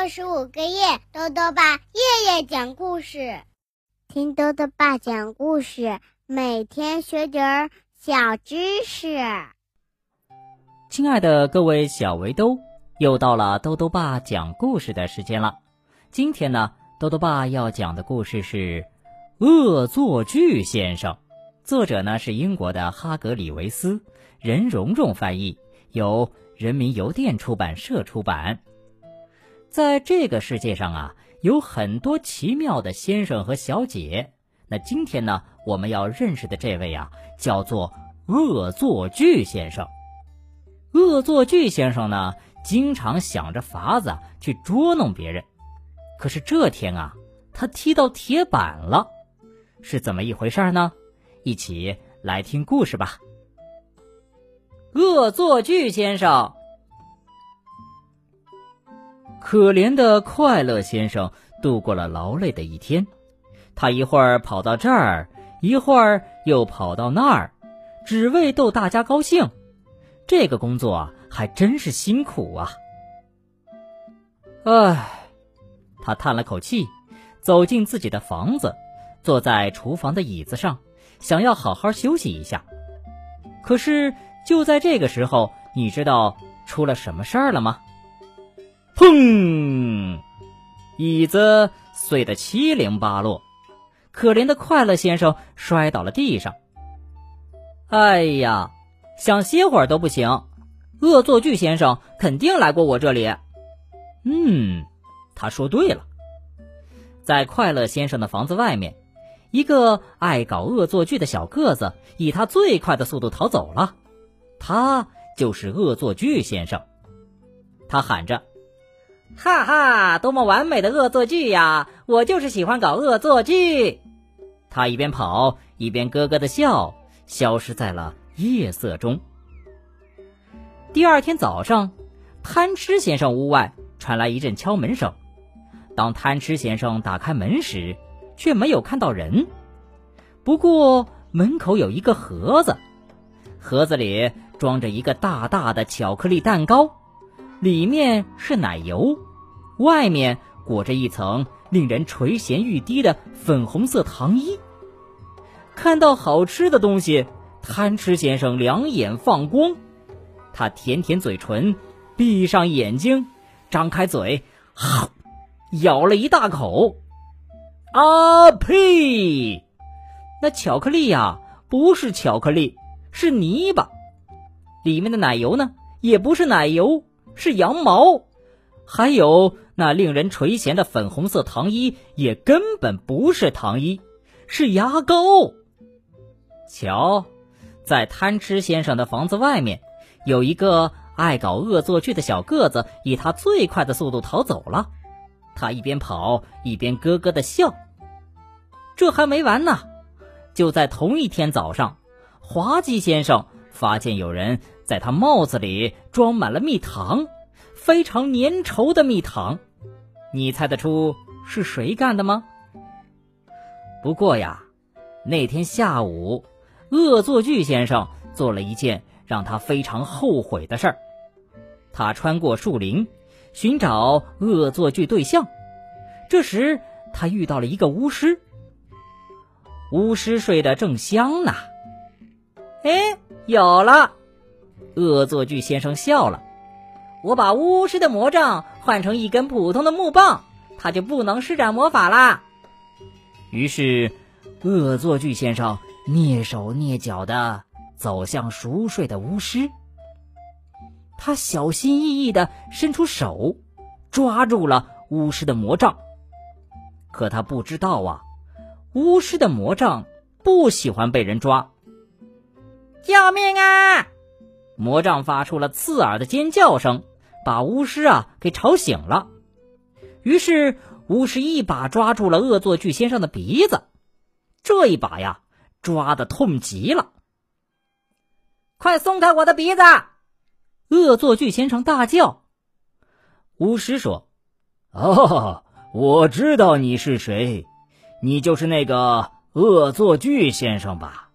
六十五个夜，豆豆爸夜夜讲故事，听豆豆爸讲故事，每天学点儿小知识。亲爱的各位小围兜，又到了豆豆爸讲故事的时间了。今天呢，豆豆爸要讲的故事是《恶作剧先生》，作者呢是英国的哈格里维斯，任蓉蓉翻译，由人民邮电出版社出版。在这个世界上啊，有很多奇妙的先生和小姐。那今天呢，我们要认识的这位啊，叫做恶作剧先生。恶作剧先生呢，经常想着法子去捉弄别人。可是这天啊，他踢到铁板了，是怎么一回事呢？一起来听故事吧。恶作剧先生。可怜的快乐先生度过了劳累的一天，他一会儿跑到这儿，一会儿又跑到那儿，只为逗大家高兴。这个工作啊，还真是辛苦啊！唉，他叹了口气，走进自己的房子，坐在厨房的椅子上，想要好好休息一下。可是就在这个时候，你知道出了什么事儿了吗？砰！椅子碎得七零八落，可怜的快乐先生摔倒了地上。哎呀，想歇会儿都不行。恶作剧先生肯定来过我这里。嗯，他说对了。在快乐先生的房子外面，一个爱搞恶作剧的小个子以他最快的速度逃走了。他就是恶作剧先生。他喊着。哈哈，多么完美的恶作剧呀！我就是喜欢搞恶作剧。他一边跑一边咯咯的笑，消失在了夜色中。第二天早上，贪吃先生屋外传来一阵敲门声。当贪吃先生打开门时，却没有看到人。不过门口有一个盒子，盒子里装着一个大大的巧克力蛋糕。里面是奶油，外面裹着一层令人垂涎欲滴的粉红色糖衣。看到好吃的东西，贪吃先生两眼放光，他舔舔嘴唇，闭上眼睛，张开嘴，哈，咬了一大口。啊呸！那巧克力呀，不是巧克力，是泥巴。里面的奶油呢，也不是奶油。是羊毛，还有那令人垂涎的粉红色糖衣，也根本不是糖衣，是牙膏。瞧，在贪吃先生的房子外面，有一个爱搞恶作剧的小个子，以他最快的速度逃走了。他一边跑一边咯咯的笑。这还没完呢，就在同一天早上，滑稽先生发现有人。在他帽子里装满了蜜糖，非常粘稠的蜜糖，你猜得出是谁干的吗？不过呀，那天下午，恶作剧先生做了一件让他非常后悔的事儿。他穿过树林，寻找恶作剧对象。这时，他遇到了一个巫师。巫师睡得正香呢。哎，有了！恶作剧先生笑了，我把巫师的魔杖换成一根普通的木棒，他就不能施展魔法啦。于是，恶作剧先生蹑手蹑脚的走向熟睡的巫师。他小心翼翼的伸出手，抓住了巫师的魔杖。可他不知道啊，巫师的魔杖不喜欢被人抓。救命啊！魔杖发出了刺耳的尖叫声，把巫师啊给吵醒了。于是巫师一把抓住了恶作剧先生的鼻子，这一把呀抓的痛极了。快松开我的鼻子！恶作剧先生大叫。巫师说：“哦，我知道你是谁，你就是那个恶作剧先生吧？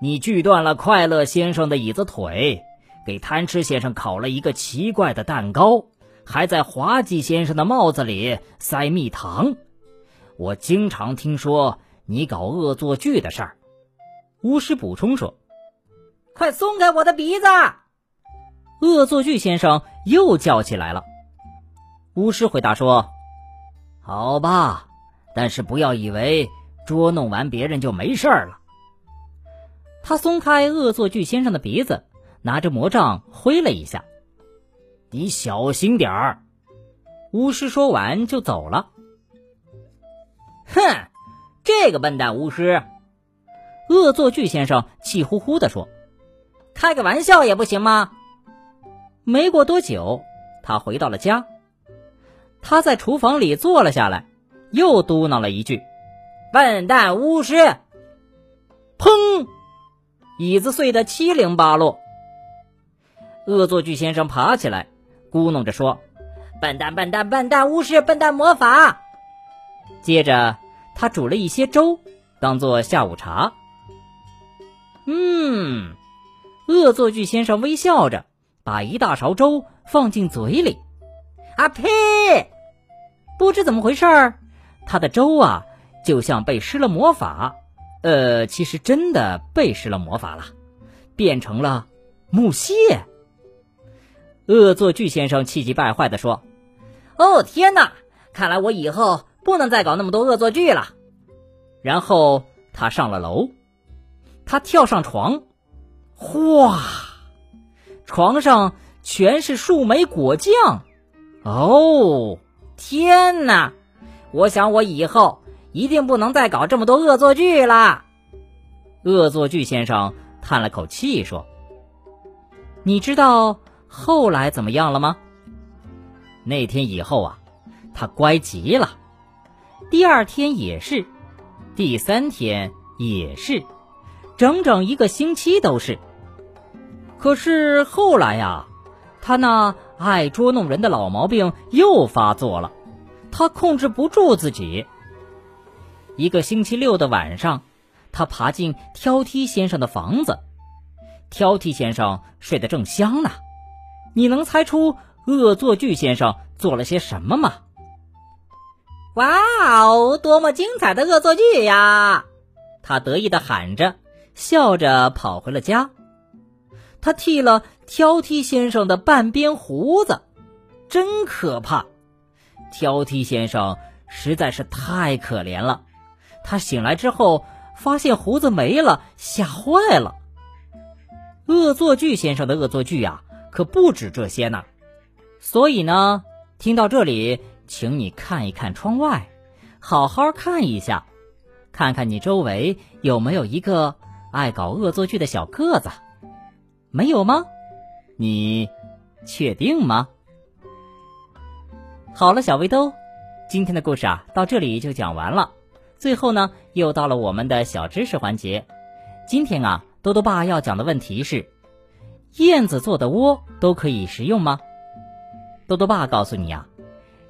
你锯断了快乐先生的椅子腿。”给贪吃先生烤了一个奇怪的蛋糕，还在滑稽先生的帽子里塞蜜糖。我经常听说你搞恶作剧的事儿。”巫师补充说：“快松开我的鼻子！”恶作剧先生又叫起来了。巫师回答说：“好吧，但是不要以为捉弄完别人就没事了。”他松开恶作剧先生的鼻子，拿着魔杖挥了一下。“你小心点儿！”巫师说完就走了。哼，这个笨蛋巫师！恶作剧先生气呼呼地说：“开个玩笑也不行吗？”没过多久，他回到了家。他在厨房里坐了下来，又嘟囔了一句：“笨蛋巫师！”砰！椅子碎得七零八落。恶作剧先生爬起来，咕哝着说：“笨蛋，笨蛋，笨蛋巫师，笨蛋魔法。”接着，他煮了一些粥，当做下午茶。嗯，恶作剧先生微笑着，把一大勺粥放进嘴里。啊呸！不知怎么回事儿，他的粥啊，就像被施了魔法。呃，其实真的被施了魔法了，变成了木屑。恶作剧先生气急败坏地说：“哦天哪！看来我以后不能再搞那么多恶作剧了。”然后他上了楼。他跳上床，哗！床上全是树莓果酱。哦，天哪！我想我以后一定不能再搞这么多恶作剧了。恶作剧先生叹了口气说：“你知道后来怎么样了吗？那天以后啊，他乖极了。第二天也是，第三天也是。”整整一个星期都是。可是后来呀，他那爱捉弄人的老毛病又发作了，他控制不住自己。一个星期六的晚上，他爬进挑剔先生的房子，挑剔先生睡得正香呢。你能猜出恶作剧先生做了些什么吗？哇哦，多么精彩的恶作剧呀！他得意的喊着。笑着跑回了家，他剃了挑剔先生的半边胡子，真可怕！挑剔先生实在是太可怜了。他醒来之后发现胡子没了，吓坏了。恶作剧先生的恶作剧呀，可不止这些呢。所以呢，听到这里，请你看一看窗外，好好看一下，看看你周围有没有一个。爱搞恶作剧的小个子，没有吗？你确定吗？好了，小围兜，今天的故事啊，到这里就讲完了。最后呢，又到了我们的小知识环节。今天啊，多多爸要讲的问题是：燕子做的窝都可以食用吗？多多爸告诉你啊，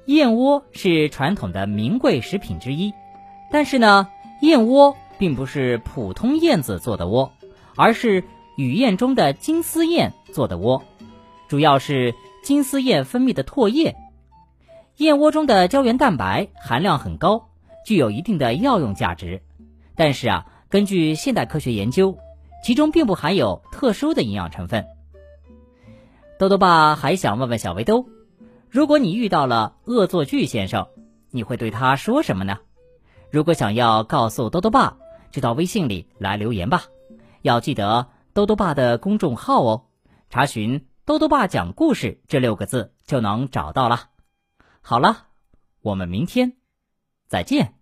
燕窝是传统的名贵食品之一，但是呢，燕窝。并不是普通燕子做的窝，而是雨燕中的金丝燕做的窝，主要是金丝燕分泌的唾液。燕窝中的胶原蛋白含量很高，具有一定的药用价值。但是啊，根据现代科学研究，其中并不含有特殊的营养成分。豆豆爸还想问问小围兜，如果你遇到了恶作剧先生，你会对他说什么呢？如果想要告诉豆豆爸。就到微信里来留言吧，要记得兜兜爸的公众号哦，查询“兜兜爸讲故事”这六个字就能找到了。好了，我们明天再见。